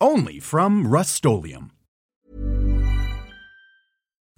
Only from Rust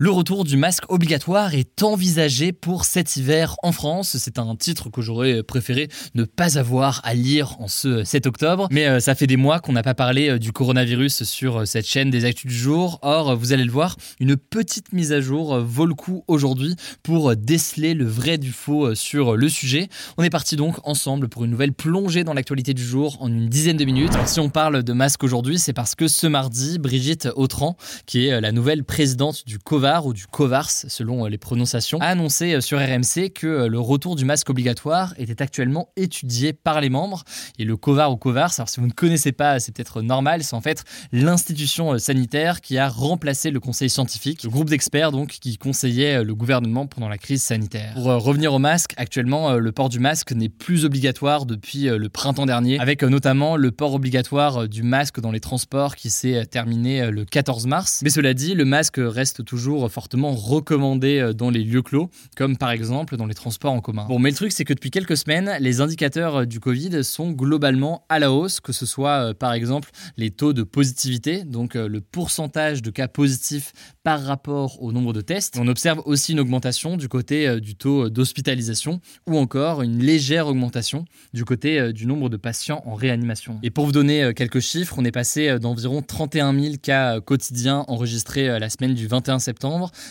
Le retour du masque obligatoire est envisagé pour cet hiver en France. C'est un titre que j'aurais préféré ne pas avoir à lire en ce 7 octobre. Mais euh, ça fait des mois qu'on n'a pas parlé euh, du coronavirus sur euh, cette chaîne des actus du jour. Or, vous allez le voir, une petite mise à jour vaut le coup aujourd'hui pour déceler le vrai du faux sur le sujet. On est parti donc ensemble pour une nouvelle plongée dans l'actualité du jour en une dizaine de minutes. Si on parle de masque aujourd'hui, c'est parce que ce mardi, Brigitte Autran, qui est la nouvelle présidente du COVA, ou du Covars selon euh, les prononciations, a annoncé euh, sur RMC que euh, le retour du masque obligatoire était actuellement étudié par les membres. Et le Covar ou Covars, alors si vous ne connaissez pas, c'est peut-être normal, c'est en fait l'institution sanitaire qui a remplacé le conseil scientifique, le groupe d'experts donc qui conseillait le gouvernement pendant la crise sanitaire. Pour revenir au masque, actuellement le port du masque n'est plus obligatoire depuis le printemps dernier, avec notamment le port obligatoire du masque dans les transports qui s'est terminé le 14 mars. Mais cela dit, le masque reste toujours fortement recommandé euh, dans les lieux clos, comme par exemple dans les transports en commun. Bon, mais le truc, c'est que depuis quelques semaines, les indicateurs euh, du Covid sont globalement à la hausse, que ce soit euh, par exemple les taux de positivité, donc le pourcentage de cas positifs par rapport au nombre de tests. On observe aussi une augmentation du côté du taux d'hospitalisation ou encore une légère augmentation du côté du nombre de patients en réanimation. Et pour vous donner quelques chiffres, on est passé d'environ 31 000 cas quotidiens enregistrés la semaine du 21 septembre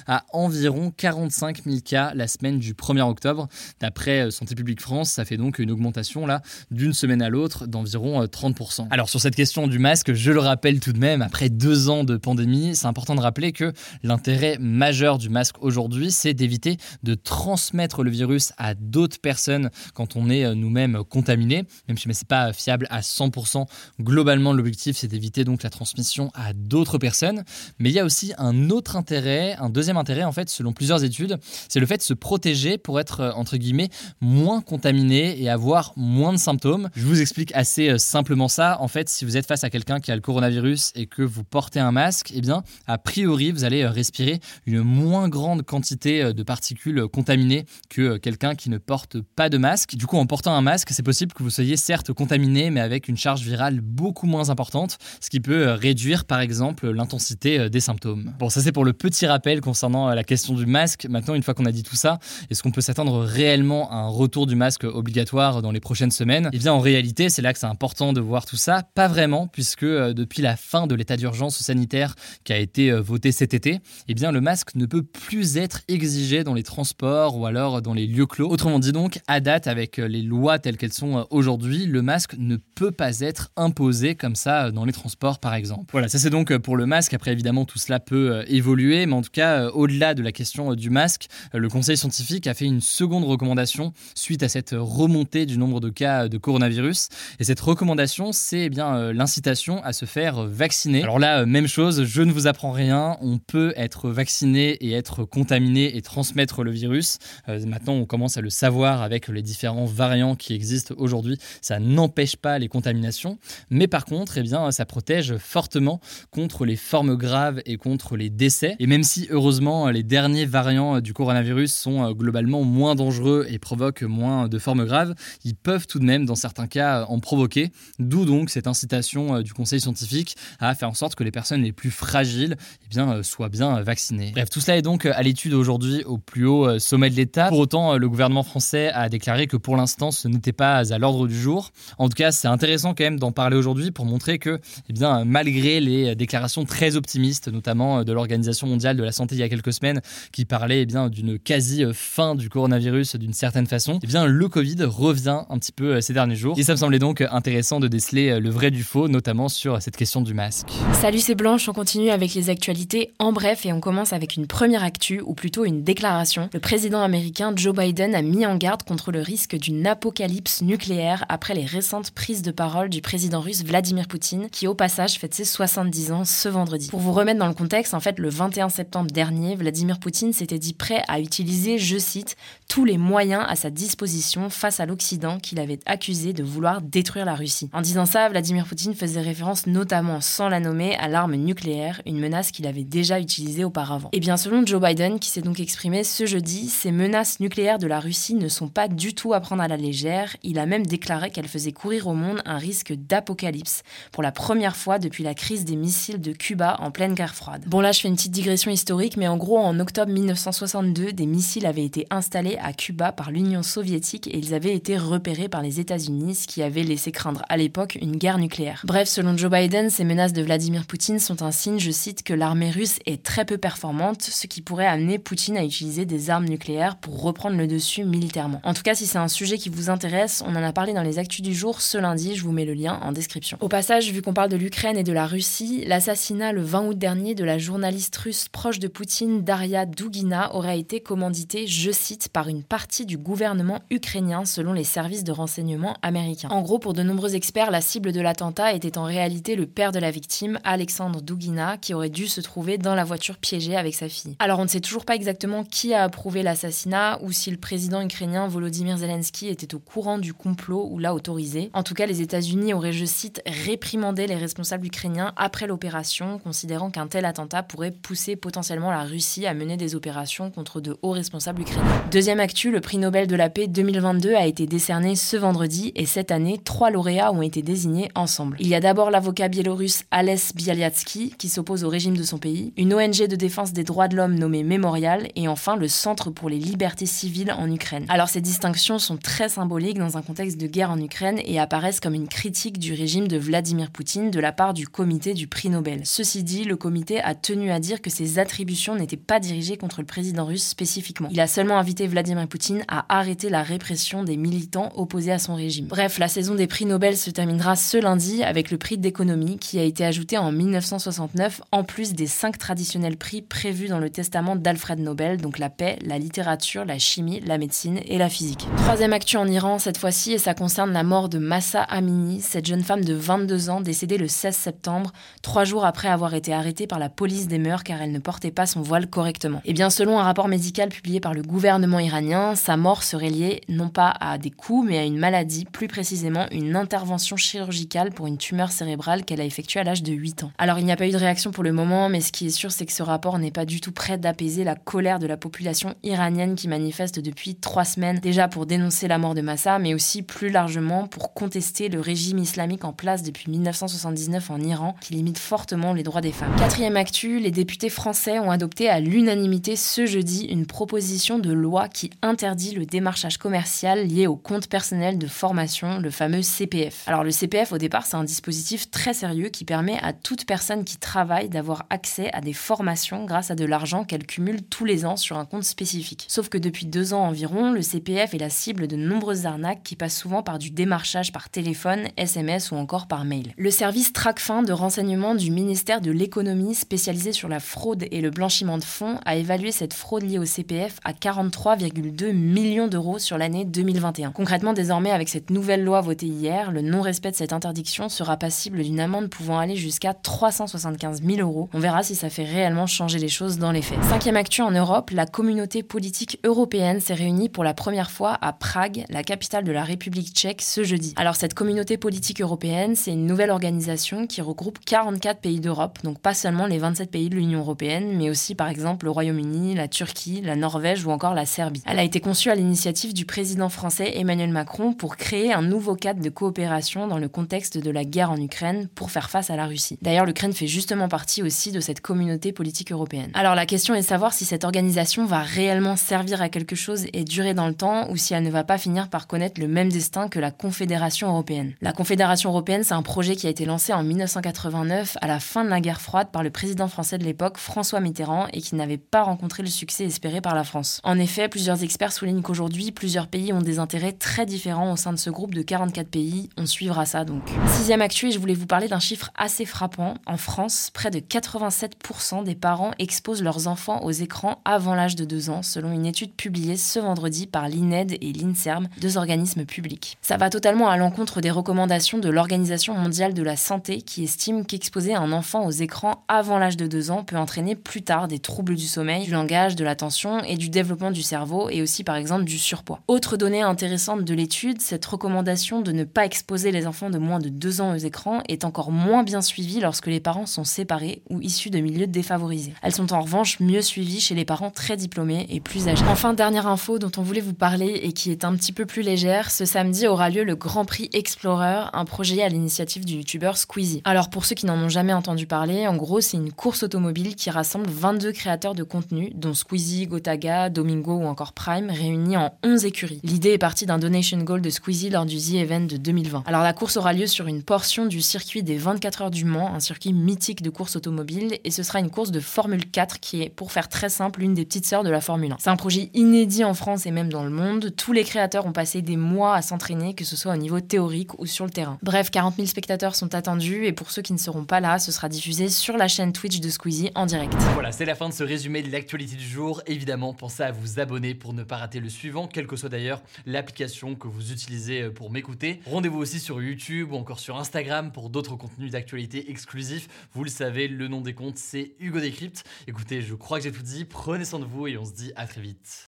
à environ 45 000 cas la semaine du 1er octobre. D'après euh, Santé publique France, ça fait donc une augmentation là d'une semaine à l'autre d'environ 30%. Euh, Alors sur cette question du masque, je le rappelle tout de même, après deux ans de pandémie, c'est important de rappeler que l'intérêt majeur du masque aujourd'hui, c'est d'éviter de transmettre le virus à d'autres personnes quand on est euh, nous-mêmes contaminés, même si ce n'est pas fiable à 100%. Globalement, l'objectif, c'est d'éviter donc la transmission à d'autres personnes. Mais il y a aussi un autre intérêt un deuxième intérêt en fait, selon plusieurs études, c'est le fait de se protéger pour être euh, entre guillemets moins contaminé et avoir moins de symptômes. Je vous explique assez euh, simplement ça. En fait, si vous êtes face à quelqu'un qui a le coronavirus et que vous portez un masque, eh bien, a priori, vous allez euh, respirer une moins grande quantité de particules contaminées que quelqu'un qui ne porte pas de masque. Du coup, en portant un masque, c'est possible que vous soyez certes contaminé, mais avec une charge virale beaucoup moins importante, ce qui peut réduire par exemple l'intensité des symptômes. Bon, ça c'est pour le petit rappel concernant euh, la question du masque. Maintenant, une fois qu'on a dit tout ça, est-ce qu'on peut s'attendre réellement à un retour du masque obligatoire dans les prochaines semaines? Eh bien, en réalité, c'est là que c'est important de voir tout ça. Pas vraiment, puisque euh, depuis la fin de l'état d'urgence sanitaire qui a été euh, voté cet été, eh bien, le masque ne peut plus être exigé dans les transports ou alors dans les lieux clos. Autrement dit donc, à date, avec les lois telles qu'elles sont aujourd'hui, le masque ne peut pas être imposé comme ça dans les transports, par exemple. Voilà, ça c'est donc pour le masque. Après, évidemment, tout cela peut évoluer, mais en tout cas, euh, au-delà de la question euh, du masque, euh, le Conseil scientifique a fait une seconde recommandation suite à cette remontée du nombre de cas de coronavirus. Et cette recommandation, c'est eh bien l'incitation à se faire vacciner. Alors là, même chose, je ne vous apprends rien. On peut être vacciné et être contaminé et transmettre le virus. maintenant, on commence à le savoir avec les différents variants qui existent aujourd'hui. Ça n'empêche pas les contaminations, mais par contre, eh bien, ça protège fortement contre les formes graves et contre les décès. Et même si heureusement les derniers variants du coronavirus sont euh, globalement moins dangereux et provoquent moins de formes graves, ils peuvent tout de même dans certains cas en provoquer, d'où donc cette incitation euh, du conseil scientifique à faire en sorte que les personnes les plus fragiles eh euh, soient bien vaccinées. Bref, tout cela est donc à l'étude aujourd'hui au plus haut sommet de l'État. Pour autant, le gouvernement français a déclaré que pour l'instant ce n'était pas à l'ordre du jour. En tout cas, c'est intéressant quand même d'en parler aujourd'hui pour montrer que, eh malgré les déclarations très optimistes, notamment de l'Organisation mondiale de la santé il y a quelques semaines qui parlait eh bien d'une quasi fin du coronavirus d'une certaine façon. Eh bien le Covid revient un petit peu ces derniers jours et ça me semblait donc intéressant de déceler le vrai du faux, notamment sur cette question du masque. Salut, c'est Blanche. On continue avec les actualités en bref et on commence avec une première actu ou plutôt une déclaration. Le président américain Joe Biden a mis en garde contre le risque d'une apocalypse nucléaire après les récentes prises de parole du président russe Vladimir Poutine qui au passage fête ses 70 ans ce vendredi. Pour vous remettre dans le contexte, en fait le 21 dernier, Vladimir Poutine s'était dit prêt à utiliser, je cite, tous les moyens à sa disposition face à l'Occident qu'il avait accusé de vouloir détruire la Russie. En disant ça, Vladimir Poutine faisait référence notamment, sans la nommer, à l'arme nucléaire, une menace qu'il avait déjà utilisée auparavant. Et bien selon Joe Biden, qui s'est donc exprimé ce jeudi, ces menaces nucléaires de la Russie ne sont pas du tout à prendre à la légère. Il a même déclaré qu'elle faisait courir au monde un risque d'apocalypse pour la première fois depuis la crise des missiles de Cuba en pleine guerre froide. Bon là, je fais une petite digression historique, mais en gros, en octobre 1962, des missiles avaient été installés à Cuba par l'Union soviétique et ils avaient été repérés par les États-Unis, ce qui avait laissé craindre à l'époque une guerre nucléaire. Bref, selon Joe Biden, ces menaces de Vladimir Poutine sont un signe, je cite, que l'armée russe est très peu performante, ce qui pourrait amener Poutine à utiliser des armes nucléaires pour reprendre le dessus militairement. En tout cas, si c'est un sujet qui vous intéresse, on en a parlé dans les actus du jour ce lundi, je vous mets le lien en description. Au passage, vu qu'on parle de l'Ukraine et de la Russie, l'assassinat le 20 août dernier de la journaliste russe de Poutine, Daria Dugina, aurait été commandité, je cite, par une partie du gouvernement ukrainien selon les services de renseignement américains. En gros, pour de nombreux experts, la cible de l'attentat était en réalité le père de la victime, Alexandre Dugina, qui aurait dû se trouver dans la voiture piégée avec sa fille. Alors on ne sait toujours pas exactement qui a approuvé l'assassinat ou si le président ukrainien Volodymyr Zelensky était au courant du complot ou l'a autorisé. En tout cas, les États-Unis auraient, je cite, réprimandé les responsables ukrainiens après l'opération, considérant qu'un tel attentat pourrait pousser potentiellement la Russie à mener des opérations contre de hauts responsables ukrainiens. Deuxième actu, le prix Nobel de la paix 2022 a été décerné ce vendredi et cette année, trois lauréats ont été désignés ensemble. Il y a d'abord l'avocat biélorusse Ales Bialyatsky, qui s'oppose au régime de son pays, une ONG de défense des droits de l'homme nommée Mémorial, et enfin le Centre pour les libertés civiles en Ukraine. Alors ces distinctions sont très symboliques dans un contexte de guerre en Ukraine et apparaissent comme une critique du régime de Vladimir Poutine de la part du comité du prix Nobel. Ceci dit, le comité a tenu à dire que ces attributions n'étaient pas dirigées contre le président russe spécifiquement. Il a seulement invité Vladimir Poutine à arrêter la répression des militants opposés à son régime. Bref, la saison des prix Nobel se terminera ce lundi avec le prix d'économie qui a été ajouté en 1969 en plus des cinq traditionnels prix prévus dans le testament d'Alfred Nobel, donc la paix, la littérature, la chimie, la médecine et la physique. Troisième actu en Iran cette fois-ci et ça concerne la mort de Massa Amini, cette jeune femme de 22 ans décédée le 16 septembre, trois jours après avoir été arrêtée par la police des mœurs car elle ne portait pas son voile correctement. Et eh bien selon un rapport médical publié par le gouvernement iranien, sa mort serait liée non pas à des coups mais à une maladie, plus précisément une intervention chirurgicale pour une tumeur cérébrale qu'elle a effectuée à l'âge de 8 ans. Alors il n'y a pas eu de réaction pour le moment, mais ce qui est sûr c'est que ce rapport n'est pas du tout prêt d'apaiser la colère de la population iranienne qui manifeste depuis trois semaines déjà pour dénoncer la mort de Massa, mais aussi plus largement pour contester le régime islamique en place depuis 1979 en Iran qui limite fortement les droits des femmes. Quatrième actu, les députés français ont adopté à l'unanimité ce jeudi une proposition de loi qui interdit le démarchage commercial lié au compte personnel de formation, le fameux CPF. Alors le CPF au départ c'est un dispositif très sérieux qui permet à toute personne qui travaille d'avoir accès à des formations grâce à de l'argent qu'elle cumule tous les ans sur un compte spécifique. Sauf que depuis deux ans environ, le CPF est la cible de nombreuses arnaques qui passent souvent par du démarchage par téléphone, SMS ou encore par mail. Le service TRACFIN de renseignement du ministère de l'économie spécialisé sur la fraude et le blanchiment de fonds a évalué cette fraude liée au CPF à 43,2 millions d'euros sur l'année 2021. Concrètement, désormais, avec cette nouvelle loi votée hier, le non-respect de cette interdiction sera passible d'une amende pouvant aller jusqu'à 375 000 euros. On verra si ça fait réellement changer les choses dans les faits. Cinquième actu en Europe, la communauté politique européenne s'est réunie pour la première fois à Prague, la capitale de la République tchèque, ce jeudi. Alors cette communauté politique européenne, c'est une nouvelle organisation qui regroupe 44 pays d'Europe, donc pas seulement les 27 pays de l'Union européenne, mais aussi par exemple le Royaume-Uni, la Turquie, la Norvège ou encore la Serbie. Elle a été conçue à l'initiative du président français Emmanuel Macron pour créer un nouveau cadre de coopération dans le contexte de la guerre en Ukraine pour faire face à la Russie. D'ailleurs, l'Ukraine fait justement partie aussi de cette communauté politique européenne. Alors la question est de savoir si cette organisation va réellement servir à quelque chose et durer dans le temps ou si elle ne va pas finir par connaître le même destin que la Confédération européenne. La Confédération européenne, c'est un projet qui a été lancé en 1989 à la fin de la guerre froide par le président français de l'époque, François Mitterrand et qui n'avait pas rencontré le succès espéré par la France. En effet, plusieurs experts soulignent qu'aujourd'hui, plusieurs pays ont des intérêts très différents au sein de ce groupe de 44 pays. On suivra ça donc. Sixième actu, et je voulais vous parler d'un chiffre assez frappant. En France, près de 87% des parents exposent leurs enfants aux écrans avant l'âge de 2 ans, selon une étude publiée ce vendredi par l'INED et l'INSERM, deux organismes publics. Ça va totalement à l'encontre des recommandations de l'Organisation mondiale de la santé qui estime qu'exposer un enfant aux écrans avant l'âge de 2 ans peut entraîner plus tard des troubles du sommeil, du langage, de l'attention et du développement du cerveau et aussi par exemple du surpoids. Autre donnée intéressante de l'étude, cette recommandation de ne pas exposer les enfants de moins de 2 ans aux écrans est encore moins bien suivie lorsque les parents sont séparés ou issus de milieux défavorisés. Elles sont en revanche mieux suivies chez les parents très diplômés et plus âgés. Enfin, dernière info dont on voulait vous parler et qui est un petit peu plus légère, ce samedi aura lieu le Grand Prix Explorer, un projet à l'initiative du youtubeur Squeezie. Alors pour ceux qui n'en ont jamais entendu parler, en gros c'est une course automobile qui rassemble 22 créateurs de contenu, dont Squeezie, Gotaga, Domingo ou encore Prime, réunis en 11 écuries. L'idée est partie d'un donation goal de Squeezie lors du The Event de 2020. Alors la course aura lieu sur une portion du circuit des 24 heures du Mans, un circuit mythique de course automobile, et ce sera une course de Formule 4 qui est, pour faire très simple, l'une des petites sœurs de la Formule 1. C'est un projet inédit en France et même dans le monde. Tous les créateurs ont passé des mois à s'entraîner, que ce soit au niveau théorique ou sur le terrain. Bref, 40 000 spectateurs sont attendus et pour ceux qui ne seront pas là, ce sera diffusé sur la chaîne Twitch de Squeezie en direct. Voilà, c'est la fin de ce résumé de l'actualité du jour. Évidemment, pensez à vous abonner pour ne pas rater le suivant, quelle que soit d'ailleurs l'application que vous utilisez euh, pour m'écouter. Rendez-vous aussi sur YouTube ou encore sur Instagram pour d'autres contenus d'actualité exclusifs. Vous le savez, le nom des comptes, c'est Hugo Décrypte. Écoutez, je crois que j'ai tout dit. Prenez soin de vous et on se dit à très vite.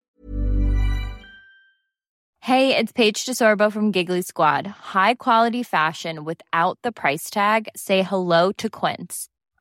Hey, it's Paige DeSorbo from Giggly Squad. High quality fashion without the price tag. Say hello to Quince.